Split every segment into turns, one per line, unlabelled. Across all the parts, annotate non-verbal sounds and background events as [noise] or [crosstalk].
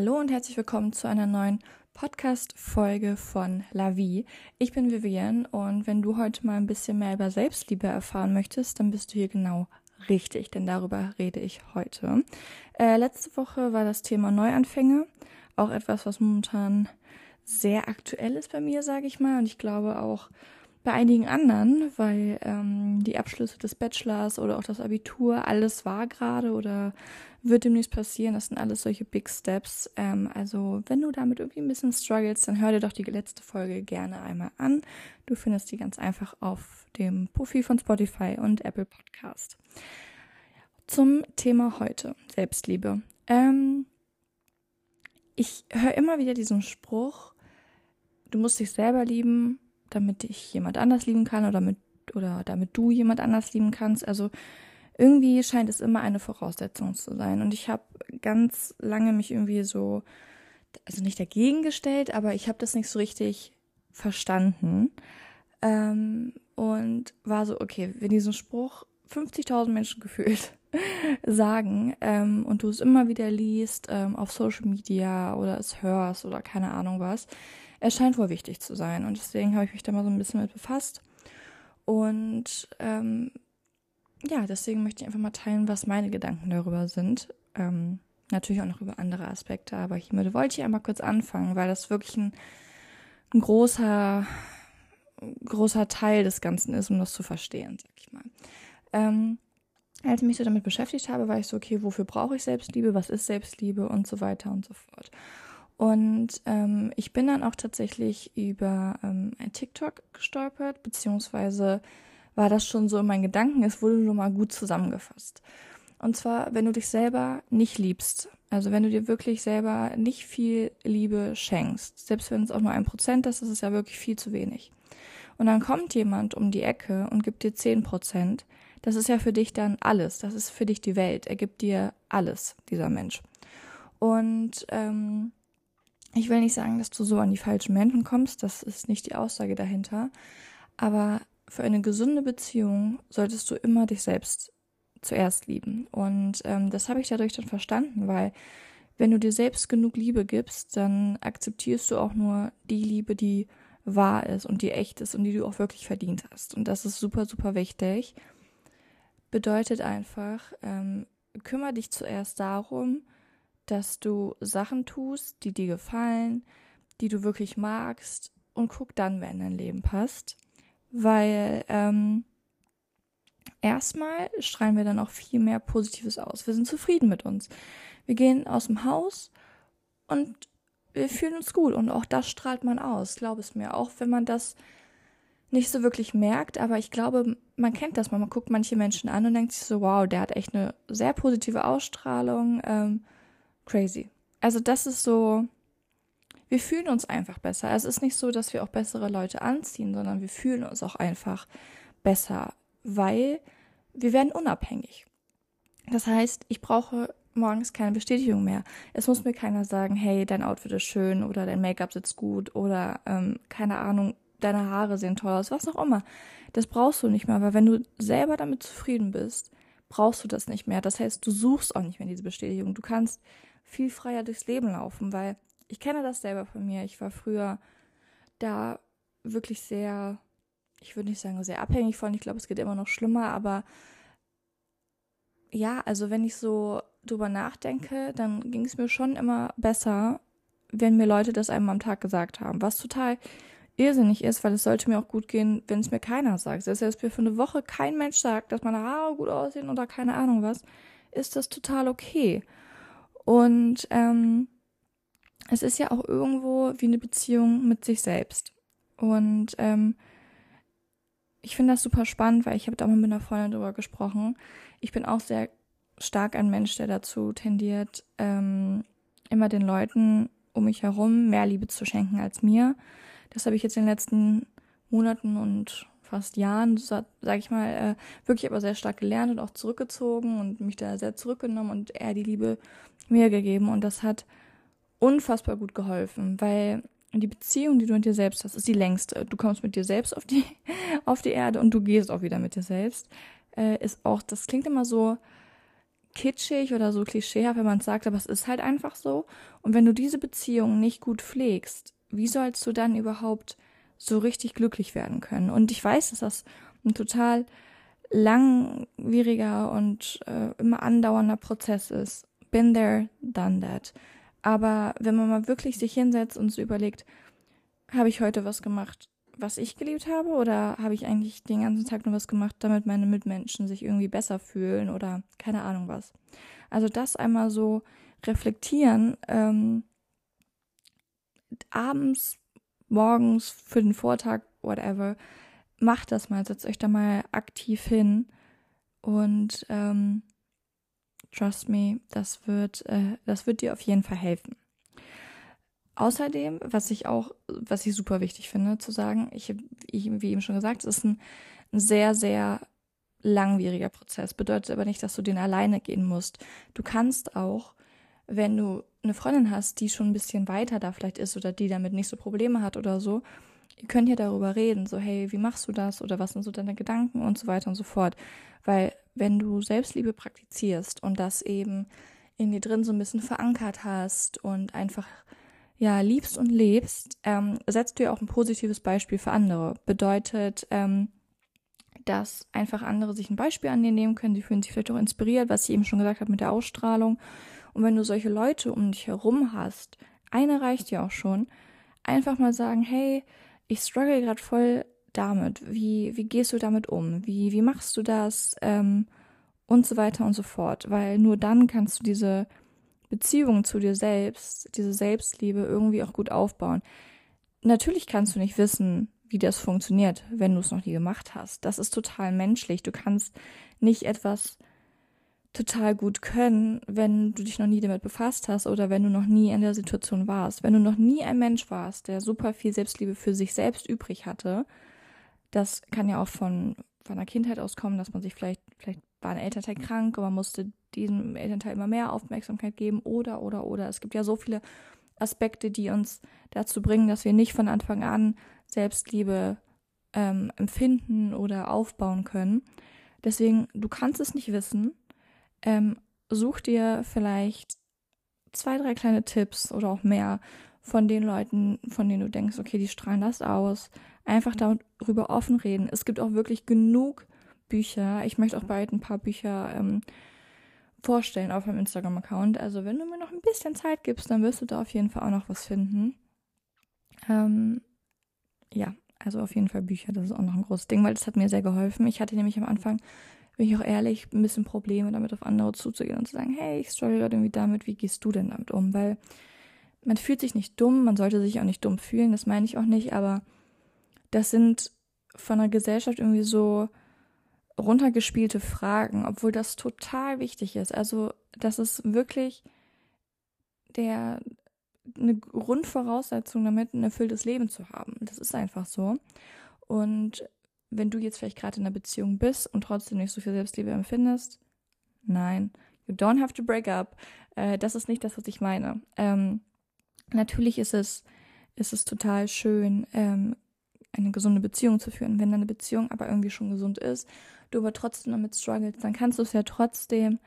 Hallo und herzlich willkommen zu einer neuen Podcast-Folge von La Vie. Ich bin Vivian und wenn du heute mal ein bisschen mehr über Selbstliebe erfahren möchtest, dann bist du hier genau richtig, denn darüber rede ich heute. Äh, letzte Woche war das Thema Neuanfänge, auch etwas, was momentan sehr aktuell ist bei mir, sage ich mal, und ich glaube auch bei einigen anderen, weil ähm, die Abschlüsse des Bachelors oder auch das Abitur, alles war gerade oder wird demnächst passieren. Das sind alles solche Big Steps. Ähm, also wenn du damit irgendwie ein bisschen struggles, dann hör dir doch die letzte Folge gerne einmal an. Du findest die ganz einfach auf dem Profil von Spotify und Apple Podcast. Zum Thema heute, Selbstliebe. Ähm, ich höre immer wieder diesen Spruch, du musst dich selber lieben, damit dich jemand anders lieben kann oder mit oder damit du jemand anders lieben kannst. Also irgendwie scheint es immer eine Voraussetzung zu sein. Und ich habe ganz lange mich irgendwie so, also nicht dagegen gestellt, aber ich habe das nicht so richtig verstanden. Ähm, und war so, okay, wenn diesen Spruch 50.000 Menschen [laughs] gefühlt sagen ähm, und du es immer wieder liest ähm, auf Social Media oder es hörst oder keine Ahnung was, es scheint wohl wichtig zu sein. Und deswegen habe ich mich da mal so ein bisschen mit befasst. Und ähm, ja, deswegen möchte ich einfach mal teilen, was meine Gedanken darüber sind. Ähm, natürlich auch noch über andere Aspekte, aber hiermit wollte ich einmal kurz anfangen, weil das wirklich ein, ein großer, großer Teil des Ganzen ist, um das zu verstehen, sag ich mal. Ähm, als ich mich so damit beschäftigt habe, war ich so, okay, wofür brauche ich Selbstliebe, was ist Selbstliebe und so weiter und so fort. Und ähm, ich bin dann auch tatsächlich über ähm, ein TikTok gestolpert, beziehungsweise war das schon so in meinen Gedanken, es wurde nur mal gut zusammengefasst. Und zwar, wenn du dich selber nicht liebst, also wenn du dir wirklich selber nicht viel Liebe schenkst, selbst wenn es auch nur ein Prozent ist, ist es ja wirklich viel zu wenig. Und dann kommt jemand um die Ecke und gibt dir zehn Prozent, das ist ja für dich dann alles, das ist für dich die Welt, er gibt dir alles, dieser Mensch. Und ähm, ich will nicht sagen, dass du so an die falschen Menschen kommst, das ist nicht die Aussage dahinter, aber für eine gesunde Beziehung solltest du immer dich selbst zuerst lieben. Und ähm, das habe ich dadurch dann verstanden, weil wenn du dir selbst genug Liebe gibst, dann akzeptierst du auch nur die Liebe, die wahr ist und die echt ist und die du auch wirklich verdient hast. Und das ist super, super wichtig. Bedeutet einfach, ähm, kümmere dich zuerst darum, dass du Sachen tust, die dir gefallen, die du wirklich magst und guck dann, wer in dein Leben passt. Weil ähm, erstmal strahlen wir dann auch viel mehr Positives aus. Wir sind zufrieden mit uns. Wir gehen aus dem Haus und wir fühlen uns gut und auch das strahlt man aus, glaub es mir. Auch wenn man das nicht so wirklich merkt, aber ich glaube, man kennt das mal. Man guckt manche Menschen an und denkt sich so, wow, der hat echt eine sehr positive Ausstrahlung. Ähm, crazy. Also das ist so, wir fühlen uns einfach besser. Es ist nicht so, dass wir auch bessere Leute anziehen, sondern wir fühlen uns auch einfach besser, weil wir werden unabhängig. Das heißt, ich brauche morgens keine Bestätigung mehr. Es muss mir keiner sagen, hey, dein Outfit ist schön oder dein Make-up sitzt gut oder ähm, keine Ahnung, deine Haare sehen toll aus, was auch immer. Das brauchst du nicht mehr, weil wenn du selber damit zufrieden bist, brauchst du das nicht mehr. Das heißt, du suchst auch nicht mehr diese Bestätigung. Du kannst viel freier durchs Leben laufen, weil ich kenne das selber von mir. Ich war früher da wirklich sehr, ich würde nicht sagen sehr abhängig von. Ich glaube, es geht immer noch schlimmer, aber ja, also wenn ich so drüber nachdenke, dann ging es mir schon immer besser, wenn mir Leute das einmal am Tag gesagt haben, was total irrsinnig ist, weil es sollte mir auch gut gehen, wenn es mir keiner sagt. Selbst wenn es mir für eine Woche kein Mensch sagt, dass meine Haare gut aussehen oder keine Ahnung was, ist das total okay. Und ähm, es ist ja auch irgendwo wie eine Beziehung mit sich selbst. Und ähm, ich finde das super spannend, weil ich habe da mal mit einer Freundin drüber gesprochen. Ich bin auch sehr stark ein Mensch, der dazu tendiert, ähm, immer den Leuten um mich herum mehr Liebe zu schenken als mir. Das habe ich jetzt in den letzten Monaten und fast Jahren, sag ich mal, äh, wirklich aber sehr stark gelernt und auch zurückgezogen und mich da sehr zurückgenommen und eher die Liebe mir gegeben. Und das hat unfassbar gut geholfen, weil die Beziehung, die du mit dir selbst hast, ist die längste. Du kommst mit dir selbst auf die, [laughs] auf die Erde und du gehst auch wieder mit dir selbst. Äh, ist auch, das klingt immer so kitschig oder so klischeehaft, wenn man es sagt, aber es ist halt einfach so. Und wenn du diese Beziehung nicht gut pflegst, wie sollst du dann überhaupt so richtig glücklich werden können? Und ich weiß, dass das ein total langwieriger und äh, immer andauernder Prozess ist. Been there, done that. Aber wenn man mal wirklich sich hinsetzt und so überlegt, habe ich heute was gemacht, was ich geliebt habe, oder habe ich eigentlich den ganzen Tag nur was gemacht, damit meine Mitmenschen sich irgendwie besser fühlen oder keine Ahnung was. Also das einmal so reflektieren, ähm, abends, morgens, für den Vortag, whatever, macht das mal, setzt euch da mal aktiv hin und ähm, trust me, das wird, äh, das wird dir auf jeden Fall helfen. Außerdem, was ich auch, was ich super wichtig finde zu sagen, ich, ich wie eben schon gesagt, es ist ein, ein sehr, sehr langwieriger Prozess. Bedeutet aber nicht, dass du den alleine gehen musst. Du kannst auch, wenn du eine Freundin hast, die schon ein bisschen weiter da vielleicht ist oder die damit nicht so Probleme hat oder so, ihr könnt ja darüber reden, so hey, wie machst du das oder was sind so deine Gedanken und so weiter und so fort. Weil wenn du Selbstliebe praktizierst und das eben in dir drin so ein bisschen verankert hast und einfach ja liebst und lebst, ähm, setzt du ja auch ein positives Beispiel für andere. Bedeutet, ähm, dass einfach andere sich ein Beispiel an dir nehmen können, die fühlen sich vielleicht auch inspiriert, was ich eben schon gesagt habe mit der Ausstrahlung. Und wenn du solche Leute um dich herum hast, eine reicht ja auch schon, einfach mal sagen, hey, ich struggle gerade voll damit. Wie, wie gehst du damit um? Wie, wie machst du das? Ähm, und so weiter und so fort. Weil nur dann kannst du diese Beziehung zu dir selbst, diese Selbstliebe irgendwie auch gut aufbauen. Natürlich kannst du nicht wissen, wie das funktioniert, wenn du es noch nie gemacht hast. Das ist total menschlich. Du kannst nicht etwas total gut können, wenn du dich noch nie damit befasst hast oder wenn du noch nie in der Situation warst. Wenn du noch nie ein Mensch warst, der super viel Selbstliebe für sich selbst übrig hatte, das kann ja auch von, von der Kindheit aus kommen, dass man sich vielleicht, vielleicht war ein Elternteil krank und man musste diesem Elternteil immer mehr Aufmerksamkeit geben oder, oder, oder. Es gibt ja so viele Aspekte, die uns dazu bringen, dass wir nicht von Anfang an Selbstliebe ähm, empfinden oder aufbauen können. Deswegen, du kannst es nicht wissen ähm, such dir vielleicht zwei, drei kleine Tipps oder auch mehr von den Leuten, von denen du denkst, okay, die strahlen das aus. Einfach darüber offen reden. Es gibt auch wirklich genug Bücher. Ich möchte auch bald ein paar Bücher ähm, vorstellen auf meinem Instagram-Account. Also wenn du mir noch ein bisschen Zeit gibst, dann wirst du da auf jeden Fall auch noch was finden. Ähm, ja, also auf jeden Fall Bücher, das ist auch noch ein großes Ding, weil das hat mir sehr geholfen. Ich hatte nämlich am Anfang bin ich auch ehrlich, ein bisschen Probleme damit auf andere zuzugehen und zu sagen, hey, ich struggle gerade irgendwie damit, wie gehst du denn damit um? Weil man fühlt sich nicht dumm, man sollte sich auch nicht dumm fühlen, das meine ich auch nicht, aber das sind von der Gesellschaft irgendwie so runtergespielte Fragen, obwohl das total wichtig ist. Also, das ist wirklich der eine Grundvoraussetzung damit, ein erfülltes Leben zu haben. Das ist einfach so. Und wenn du jetzt vielleicht gerade in einer Beziehung bist und trotzdem nicht so viel Selbstliebe empfindest, nein, you don't have to break up. Äh, das ist nicht das, was ich meine. Ähm, natürlich ist es, ist es total schön, ähm, eine gesunde Beziehung zu führen. Wenn deine Beziehung aber irgendwie schon gesund ist, du aber trotzdem damit struggles, dann kannst du es ja trotzdem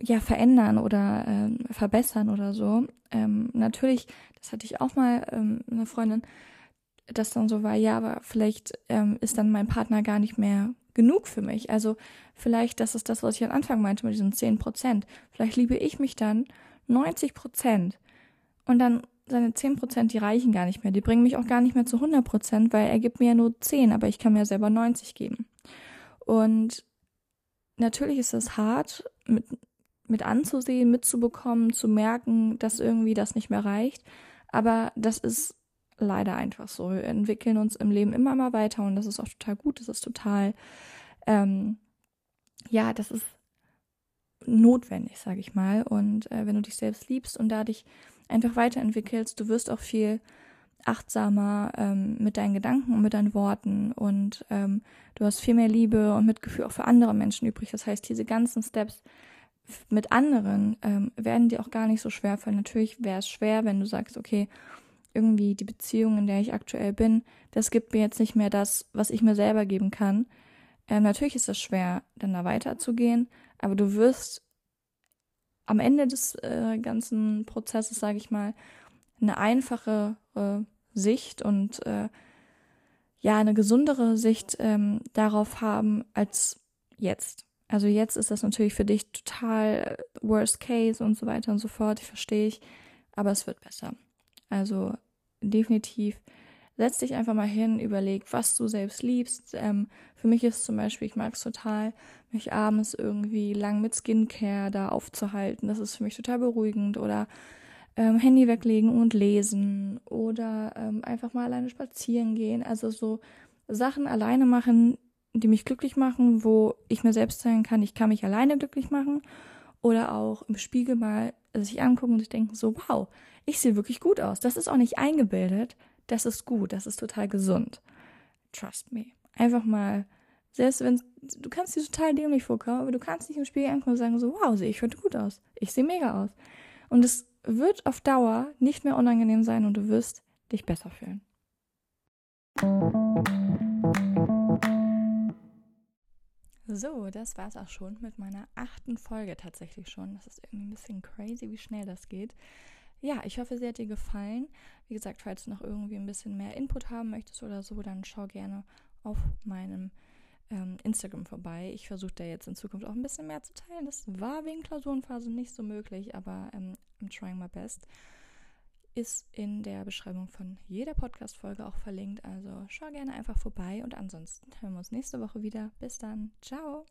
ja verändern oder ähm, verbessern oder so. Ähm, natürlich, das hatte ich auch mal ähm, eine Freundin, das dann so war, ja, aber vielleicht ähm, ist dann mein Partner gar nicht mehr genug für mich. Also vielleicht, das ist das, was ich am Anfang meinte mit diesen 10 Prozent. Vielleicht liebe ich mich dann 90 Prozent und dann seine 10 Prozent, die reichen gar nicht mehr. Die bringen mich auch gar nicht mehr zu 100 Prozent, weil er gibt mir ja nur 10, aber ich kann mir selber 90 geben. Und natürlich ist es hart, mit, mit anzusehen, mitzubekommen, zu merken, dass irgendwie das nicht mehr reicht. Aber das ist leider einfach so. Wir entwickeln uns im Leben immer mal weiter und das ist auch total gut. Das ist total, ähm, ja, das ist notwendig, sage ich mal. Und äh, wenn du dich selbst liebst und da dich einfach weiterentwickelst, du wirst auch viel achtsamer ähm, mit deinen Gedanken und mit deinen Worten und ähm, du hast viel mehr Liebe und Mitgefühl auch für andere Menschen übrig. Das heißt, diese ganzen Steps mit anderen ähm, werden dir auch gar nicht so schwer fallen. Natürlich wäre es schwer, wenn du sagst, okay, irgendwie die Beziehung, in der ich aktuell bin, das gibt mir jetzt nicht mehr das, was ich mir selber geben kann. Ähm, natürlich ist es schwer, dann da weiterzugehen, aber du wirst am Ende des äh, ganzen Prozesses, sage ich mal, eine einfache äh, Sicht und äh, ja, eine gesundere Sicht ähm, darauf haben als jetzt. Also jetzt ist das natürlich für dich total worst case und so weiter und so fort, ich verstehe ich, aber es wird besser. Also definitiv setz dich einfach mal hin, überleg, was du selbst liebst. Ähm, für mich ist zum Beispiel, ich mag es total, mich abends irgendwie lang mit Skincare da aufzuhalten. Das ist für mich total beruhigend. Oder ähm, Handy weglegen und lesen. Oder ähm, einfach mal alleine spazieren gehen. Also so Sachen alleine machen, die mich glücklich machen, wo ich mir selbst sagen kann, ich kann mich alleine glücklich machen. Oder auch im Spiegel mal sich angucken und sich denken, so, wow, ich sehe wirklich gut aus. Das ist auch nicht eingebildet. Das ist gut. Das ist total gesund. Trust me. Einfach mal, selbst wenn du kannst dir total dämlich vorkommen, aber du kannst nicht im Spiegel angucken und sagen, so, wow, sehe ich heute gut aus. Ich sehe mega aus. Und es wird auf Dauer nicht mehr unangenehm sein und du wirst dich besser fühlen. So, das war's auch schon mit meiner achten Folge tatsächlich schon. Das ist irgendwie ein bisschen crazy, wie schnell das geht. Ja, ich hoffe, sie hat dir gefallen. Wie gesagt, falls du noch irgendwie ein bisschen mehr Input haben möchtest oder so, dann schau gerne auf meinem ähm, Instagram vorbei. Ich versuche da jetzt in Zukunft auch ein bisschen mehr zu teilen. Das war wegen Klausurenphase nicht so möglich, aber ähm, I'm trying my best. Ist in der Beschreibung von jeder Podcast-Folge auch verlinkt. Also schau gerne einfach vorbei und ansonsten hören wir uns nächste Woche wieder. Bis dann. Ciao.